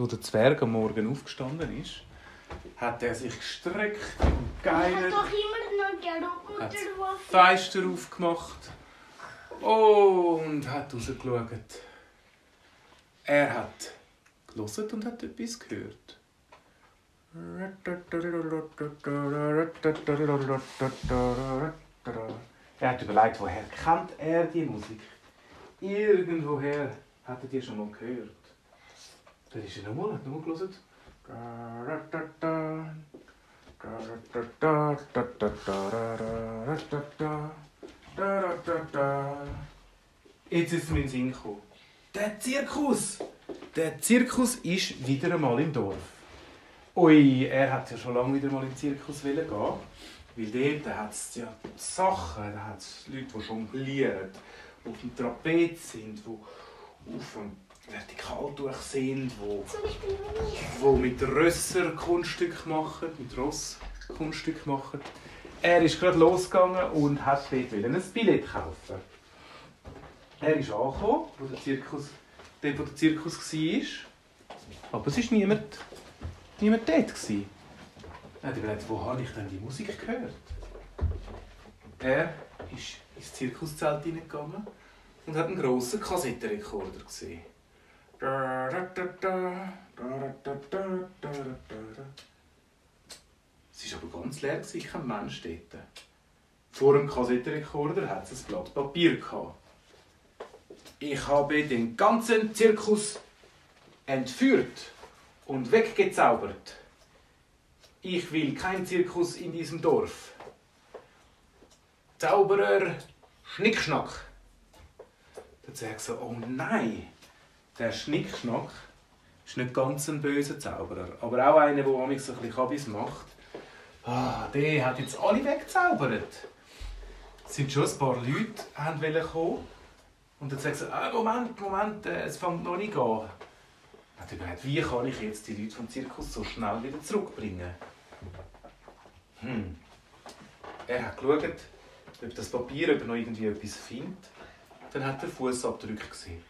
wo der Zwerg am Morgen aufgestanden ist, hat er sich gestreckt und geeinert. doch immer noch Hat der Fenster aufgemacht und hat rausgeschaut. Er hat gelesen und hat etwas gehört. Er hat überlegt, woher kennt er die Musik? Irgendwoher hat er die schon mal gehört. Dann ist nochmal, hat nochmal gelesen. Jetzt ist es mir in den Sinn gekommen. Der Zirkus! Der Zirkus ist wieder einmal im Dorf. Ui, er hat ja schon lange wieder mal in den Zirkus gehen weil dort hat es ja Sachen, da hat es Leute, die jonglieren, die auf dem Trapez sind, die auf dem Vertikaltuch sind, mich. wo mit Rösser Kunststück machen, mit Ross Kunststück machen. Er ist gerade losgegangen und hat dort ein Billett kaufen. Er ist angekommen, wo der Zirkus, dort, wo der Zirkus war. Aber es war niemand, niemand dort. Gewesen. Er hat überlegt, wo habe ich denn die Musik gehört? Er ist ins Zirkuszelt hineingegangen und hat einen grossen Kassettenrekorder gesehen. Es war aber ganz leer, kein Mensch dort. Vor dem Kassettenrekorder hat es ein Blatt Papier. Ich habe den ganzen Zirkus entführt und weggezaubert. Ich will keinen Zirkus in diesem Dorf. Zauberer Schnickschnack. Der Zwerg so, oh nein, der Schnickschnack ist nicht ganz ein böser Zauberer, aber auch einer, der mich so ein bisschen Kabis macht. Ah, der hat jetzt alle weggezaubert. Es sind schon ein paar Leute wollten kommen. Und dann sagt so, ah, Moment, Moment, äh, es fängt noch nicht an. Er hat überlegt, wie kann ich jetzt die Leute vom Zirkus so schnell wieder zurückbringen? Hm. Er hat geschaut, ob das Papier ob noch irgendwie etwas findet. Dann hat er Fußabdrücke gesehen.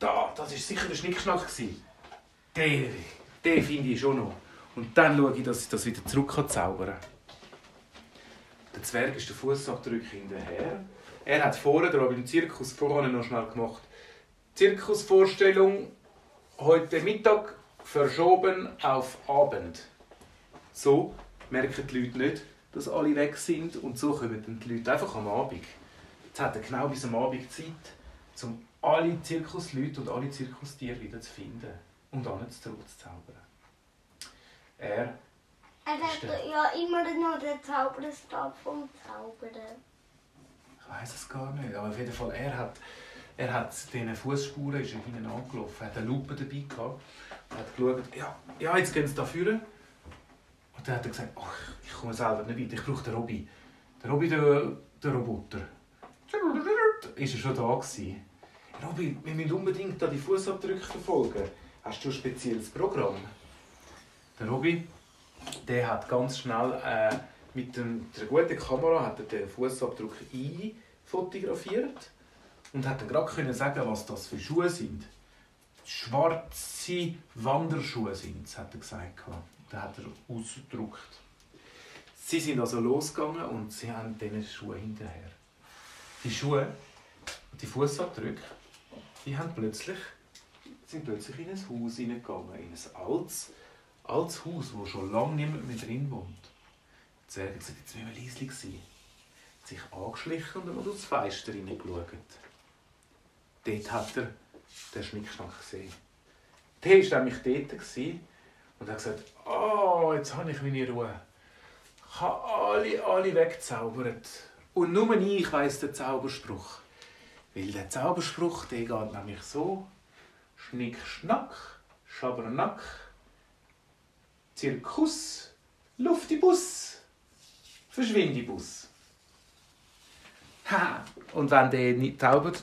Da, das war sicher der Schnickschnack. gewesen. Den, den finde ich schon noch. Und dann schaue ich, dass ich das wieder zurück kann. Der Zwerg ist der Fußabdruck hinterher. Er hat vorher, da beim Zirkus vorher noch schnell gemacht, Zirkusvorstellung heute Mittag verschoben auf Abend. So merken die Leute nicht, dass alle weg sind und so kommen dann die Leute einfach am Abend. Jetzt hat er genau bis am Abend Zeit, um alle Zirkusleute und alle Zirkustiere wieder zu finden und an zurückzuzaubern. Er Er hat ja immer noch den Zauberstab vom Zaubern. Ich weiß es gar nicht, aber auf jeden Fall, er hat, er hat diesen Fußspuren ist er hinten angelaufen, hat eine Lupe dabei gehabt, und hat geschaut, ja, ja jetzt gehen sie da führen. Und dann hat er gesagt, ach, ich komme selber nicht weiter, ich brauche den Robby. Der Robby, der, der Roboter. Ist er schon da gewesen. Robby, wir müssen unbedingt die Fußabdrücke verfolgen. Hast du ein spezielles Programm? Der Robby, der hat ganz schnell äh, mit dem, der guten Kamera hat er den Fußabdruck einfotografiert und hat dann gerade können sagen, was das für Schuhe sind. Schwarze Wanderschuhe sind, hat er gesagt. Da hat er ausgedruckt. Sie sind also losgegangen und sie haben diesen Schuhe hinterher. Die Schuhe, die Fußabdrücke, die haben plötzlich, sind plötzlich in ein Haus hineingegangen, in ein altes, altes Haus, wo schon lange niemand mehr drin wohnt. Der Zwerg hat gesagt, jetzt müssen wir leise sein. Hat sich angeschlichen und mal durchs Fenster hineingeschaut. Dort hat er den Schnickschnack gesehen. Der war nämlich dort und hat gesagt, oh, jetzt habe ich meine Ruhe. Ich habe alle, alle weggezaubert. Und nur ich weiss den Zauberspruch. Weil der Zauberspruch, der geht nämlich so. Schnick, schnack, schabernack. Zirkus, Luftibus, Verschwindibus. Ha! Und wenn der nicht zaubert,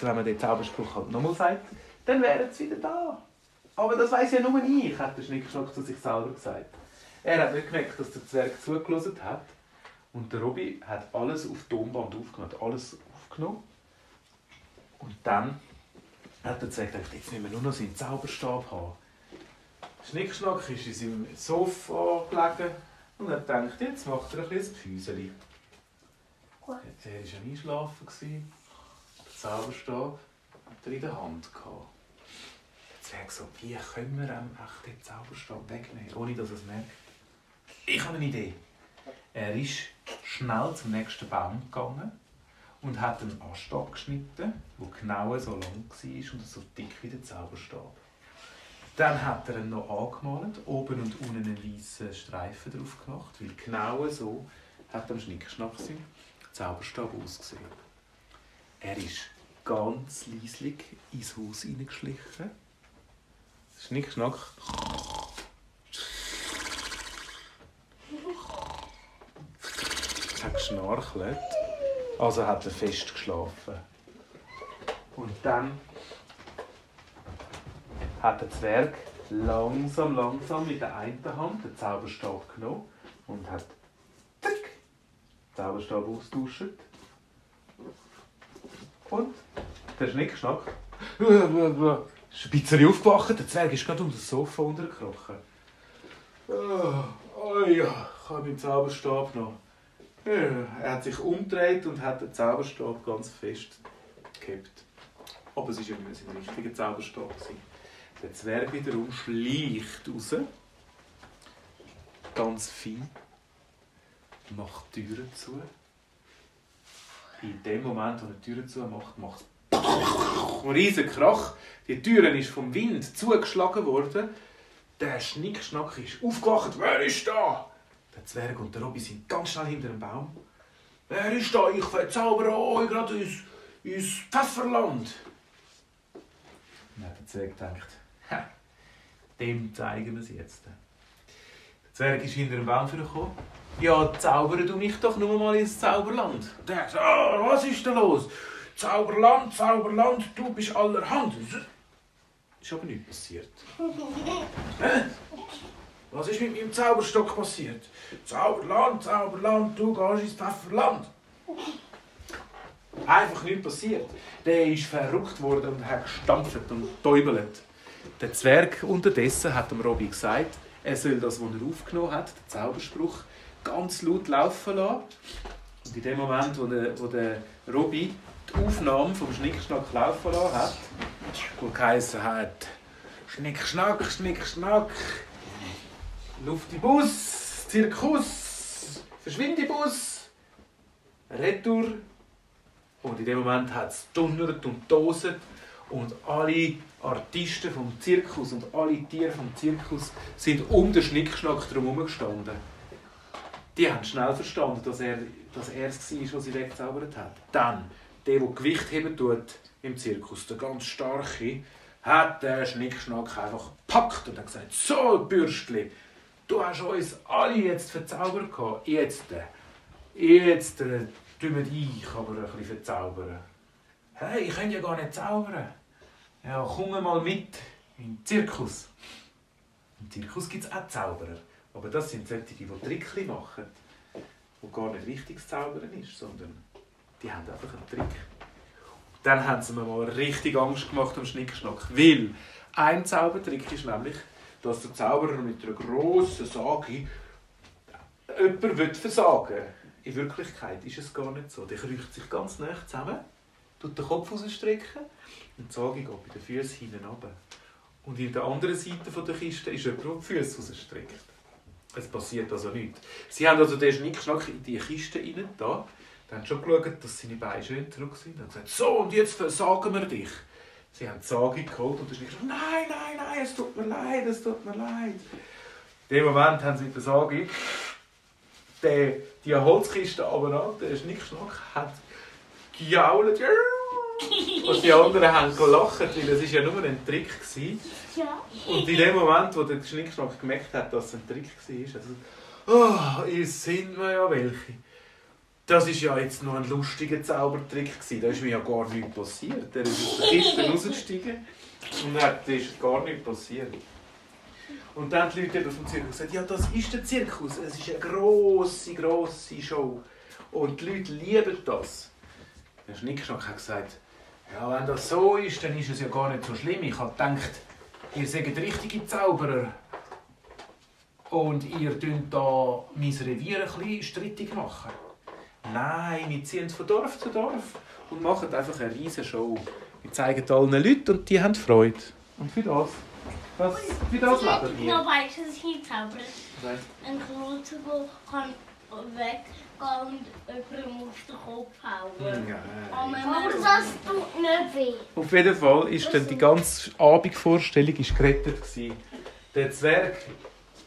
wenn man den Zauberspruch halt nochmal sagt, dann wäre es wieder da. Aber das weiß ja nur ich, hat der Schnickschnack zu sich selber gesagt. Er hat nicht gemerkt, dass der Zwerg zugelassen hat. Und der Robby hat alles auf Tonband aufgenommen, hat alles aufgenommen. Und dann hat Zwerg gedacht, jetzt müssen wir nur noch seinen Zauberstab haben. Schnickschnack ist in seinem Sofa gelegen und hat gedacht, jetzt macht er ein bisschen Füßeli. Gut. Er war am Einschlafen. Der Zauberstab hat er in der Hand. Gehabt. Jetzt wäre so, wie können wir ihm echt den Zauberstab wegnehmen, ohne dass er es merkt? Ich habe eine Idee. Er ist schnell zum nächsten Baum gegangen und hat einen Ast abgeschnitten, der genau so lang war und so dick wie der Zauberstab. Dann hat er ihn noch angemalt, oben und unten einen weißen Streifen drauf gemacht, weil genau so hat am Schnickschnack sein Zauberstab ausgesehen. Er ist ganz leislich ins Haus hineingeschlichen. Schnickschnack. hat geschnarchelt. Also hat er fest geschlafen. Und dann hat der Zwerg langsam, langsam mit der einen Hand den Zauberstab genommen und hat tick, den Zauberstab austauscht. Und der Schnickschnack ist ein bisschen aufgewacht. Der Zwerg ist gerade unter das Sofa untergekrochen. Oh, oh ja, ich habe meinen Zauberstab noch. Er hat sich umgedreht und hat den Zauberstab ganz fest gehabt. Aber es war ja nicht mehr sein richtiger Zauberstab. Der Zwerg wiederum schleicht raus. Ganz fein. Macht die Türen zu. In dem Moment, wo er die Türen zu macht, macht es einen riesen Krach. Die Türen ist vom Wind zugeschlagen worden. Der Schnickschnack ist aufgewacht. Wer ist da? Der Zwerg und der Robby sind ganz schnell hinter dem Baum. Wer ist da? Ich verzaubere euch gerade ins, ins Pfefferland. Dann hat der Zwerg gedacht, «Ha, dem zeigen wir es jetzt. Der Zwerg ist hinter dem Baum gekommen. Ja, zaubere du mich doch nur mal ins Zauberland. Und der sagt, ah, was ist da los? Zauberland, Zauberland, du bist allerhand. Ist aber nichts passiert. Was ist mit meinem Zauberstock passiert? Zauberland, Zauberland, du gehst ins Pfefferland. Einfach nichts passiert. Der ist verrückt worden und hat gestampft und täubelt. Der Zwerg unterdessen hat dem Robby gesagt, er soll das, was er aufgenommen hat, den Zauberspruch, ganz laut laufen lassen. Und in dem Moment, wo der, wo der Robby die Aufnahme vom Schnickschnack laufen lassen hat, wo geheißen hat, Schnickschnack, Schnickschnack, Luftibus, Zirkus, Verschwindibus, Retour. Und in dem Moment hat es donnert und doset und alle Artisten vom Zirkus und alle Tiere vom Zirkus sind um den Schnickschnack drumherum gestanden. Die haben schnell verstanden, dass er, dass er es war, was sie weggezaubert hat. Dann, der, der Gewicht heben tut im Zirkus, der ganz starke, hat den Schnickschnack einfach gepackt und hat gesagt, so Bürstli, du hast uns alle jetzt verzaubert. Jetzt, äh, jetzt äh, tun wir dich aber ein bisschen verzaubern. Hey, ich kann ja gar nicht zaubern. Ja, komm mal mit in den Zirkus. Im Zirkus gibt es auch Zauberer. Aber das sind solche, die Trickli machen, wo gar nicht richtiges Zaubern ist, sondern die haben einfach einen Trick. Dann haben sie mir mal richtig Angst gemacht am Schnickschnack. Weil ein Zaubertrick ist nämlich, dass der Zauberer mit einer grossen Sage jemanden will versagen In Wirklichkeit ist es gar nicht so. Der kreucht sich ganz nah zusammen, tut den Kopf rausstrecken und die Sage geht bei den Füßen hinten runter. Und in der anderen Seite der Kiste ist jemand, der die Füße rausstreckt. Es passiert also nichts. Sie haben also den Schnickschnack in die Kiste rein, da. Dann haben schon geschaut, dass seine Beine schön zurück sind. Und gesagt, so, und jetzt versagen wir dich. Sie haben die Sage geholt und der Schnickschnack, nein, nein, nein, es tut mir leid, es tut mir leid. In dem Moment haben sie mit der Sage die, die Holzkiste runter, der Schnickschnack hat gejault. Und die anderen haben gelacht, weil es ja nur ein Trick war. Und in dem Moment, wo der Schnickschnack gemerkt hat, dass es ein Trick war, also, oh, ihr sind wir ja welche. Das ist ja jetzt noch ein lustiger Zaubertrick gewesen. Da ist mir ja gar nichts passiert. Der ist aus der Kiste rausgestiegen und dann ist gar nichts passiert. Und dann haben die Leute vom Zirkus gesagt, ja, das ist der Zirkus. Es ist eine grosse, grosse Show. Und die Leute lieben das. Der Schnickschnack hat gesagt, ja, wenn das so ist, dann ist es ja gar nicht so schlimm. Ich habe gedacht, ihr seid richtige Zauberer. und ihr tünt da mein Revier ein bisschen strittig machen. Nein, wir ziehen von Dorf zu Dorf und machen einfach eine riesige Show. Wir zeigen allen Leuten und die haben Freude. Und für das, das für das leben wir. Noch? Was heisst? Ein Kreuzenbuch kann weggehen und jemandem auf den Kopf hauen. Aber das tut nicht weh. Auf jeden Fall ist dann die ganze Abendvorstellung ist gerettet gewesen. Der Zwerg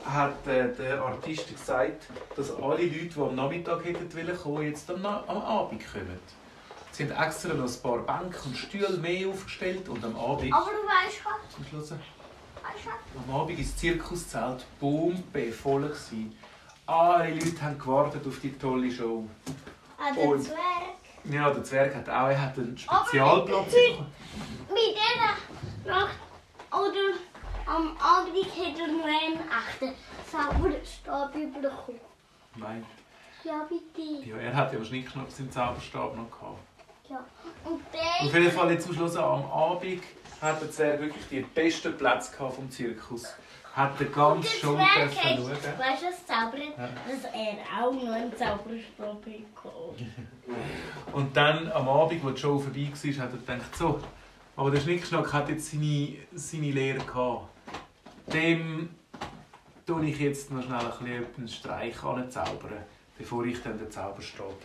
hat äh, der Artist gesagt, dass alle Leute, die am Nachmittag hätten wollen kommen, jetzt am, Na am Abend kommen. Sie haben extra noch ein paar Bänke und Stühle mehr aufgestellt und am Abend, Aber du weißt was? was? am Abend ist das Zirkuszelt bombenvoll gewesen. Alle Leute haben gewartet auf die tolle Show. An den Und- Zwerg. Ja, der Zwerg hat auch er hat einen Spezialplatz bekommen. Mit dieser Nacht oder am Abend hätte er noch einen echten Zauberstab bekommen. Nein. Ja, bitte. Ja, er hat ja wahrscheinlich noch seinen Zauberstab noch gehabt. Ja. Und der Auf jeden Fall jetzt zum Schluss am Abend hat der Zwerg wirklich die besten Plätze gehabt vom Zirkus. Hat den ganzen Show Zwerg dürfen schauen. weißt du, was zaubert? Ja. Dass er auch noch einen Zauberstab bekommen Und dann am Abend, wo die Show vorbei war, hat er gedacht, so, aber der Schnickschnack hat jetzt seine, seine Lehre gehabt. Dem tue ich jetzt noch schnell ein einen Streich anzaubern, bevor ich dann den Zauberstab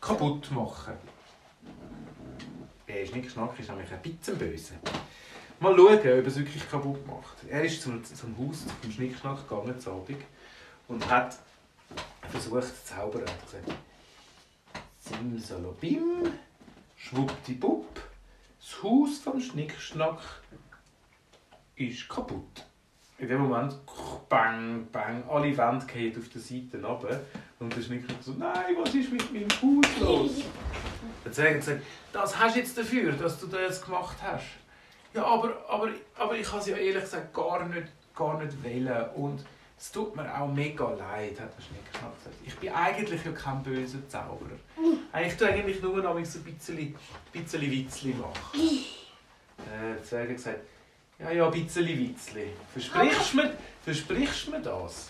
kaputt mache. Der Schnickschnack ist nämlich ein bisschen böse. Mal schauen, ob er es wirklich kaputt macht. Er ist zum, zum Haus vom Schnickschnack gegangen, am Abend, und hat versucht zu zaubern. Er Simsalabim, schwuppdiwupp, das Haus vom Schnickschnack ist kaputt. In dem Moment, bang, bang, alle Wände fallen auf der Seite runter. Und der Schnickschnack so, nein, was ist mit meinem Haus los? Der Zwerg hat gesagt, das hast du jetzt dafür, dass du das gemacht hast. Ja, aber, aber, aber ich habe es ja ehrlich gesagt gar nicht, gar nicht wollen. Und es tut mir auch mega leid, hat der Schnickschnack gesagt. Ich bin eigentlich ja kein böser Zauberer. Ich tue eigentlich nur noch so ein bisschen, bisschen Witzli machen. Äh, der Zwerg hat gesagt, ja, ja, ein bisschen Witzli. Versprichst du mir, versprichst mir das?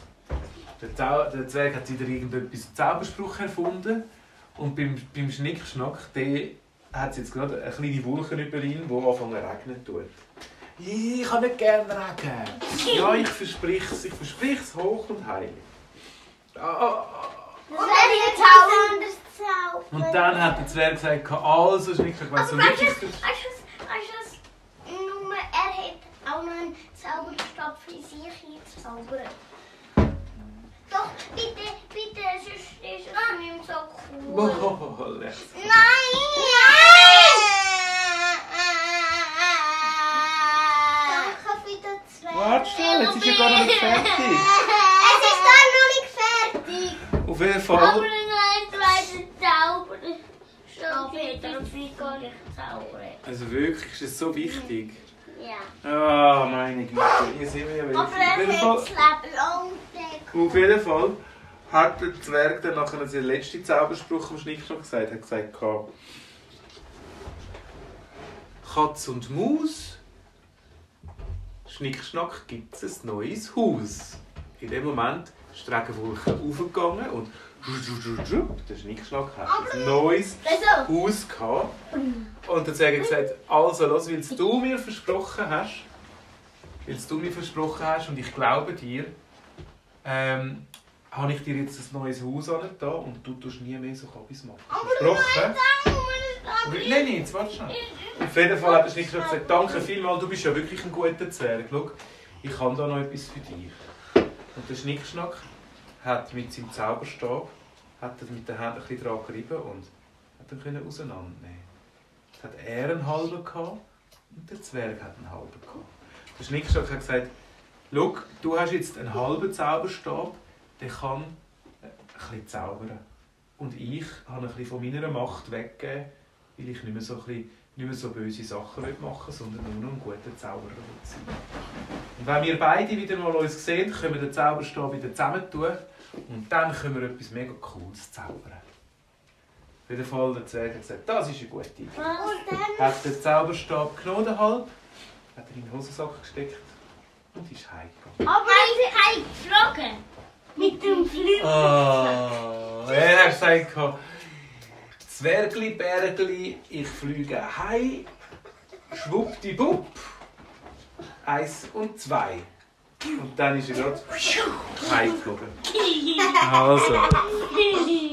Der, Zau der Zwerg hat wieder irgendetwas einen Zauberspruch erfunden. Und beim, beim Schnickschnack, der hat jetzt gerade eine kleine Wolke über ihn, die anfangen zu regnen tut. Ich habe nicht gerne Regen. Ja, ich verspriche es. Ich verspriche es hoch und heilig. Ah, ah, ah. Zaubern. Und dann hat der Zwerg gesagt, also wenn du so Aber weißt du, wirklich... was- weißt du, was- weißt du, was? nur er hat auch noch einen Zauberstab für sich hinzaubern. Doch, bitte, bitte, sonst ist es nicht so cool. Oh, lecker. Nein! Schnell, jetzt ist ja gar noch nicht fertig. Es ist gar noch nicht fertig. Auf jeden Aber Fall. nein, zweite Zauber. Also wirklich, ist es so wichtig. Ja. Ah, meine Güte, hier sind wir ja wieder. Aber Auf jeden, Fall, das auf jeden Fall hat der Zwerg dann nachher den letzten Zauberspruch am Schnickschnack gesagt. Er hat gesagt, Katz und Maus, Schnickschnack gibt es ein neues Haus. In dem Moment ist die Regenwolke aufgegangen und der Schnickschnack hat ein neues Haus gehabt. Und Zwerg hat gesagt, also los, weil du mir versprochen hast, weil du mir versprochen hast und ich glaube dir, ähm, habe ich dir jetzt ein neues Haus da und du tust nie mehr so Kabis machen. Versprochen? Nein, nein, jetzt warte schnell. Auf jeden Fall hat der Schnickschnack gesagt, danke vielmals, du bist ja wirklich ein guter Zwerg. Schau, ich habe da noch etwas für dich. Und der Schnickschnack hat mit seinem Zauberstab hat er mit den Händen ein bisschen dran gerieben und hat ihn können auseinandernehmen. Jetzt hat er einen halben gehabt und der Zwerg hat einen halben gehabt. Der Schnickschnack hat gesagt, schau, du hast jetzt einen halben Zauberstab, der kann äh, ein bisschen zaubern. Und ich habe ein bisschen von meiner Macht weggegeben, weil ich nicht mehr so, ein bisschen, nicht mehr so böse Sachen machen sondern nur noch ein guter Zauberer sein Und wenn wir beide wieder mal uns sehen, können wir den Zauberstab wieder zusammentun und dann können wir etwas mega Cooles zaubern. Auf jeden Fall, der Zwerg hat gesagt, das ist eine gute Idee. dann Hat den Zauberstab genommen, den halb, hat er in den Hosensack gesteckt und ist heimgegangen. Aber ich habe geflogen. Mit dem Flügel. Oh, er hat gesagt, Zwergli, Bergli, ich fliege heim. Schwuppdiwupp. Eins und zwei. Und dann ist er gerade heimgeflogen. Also.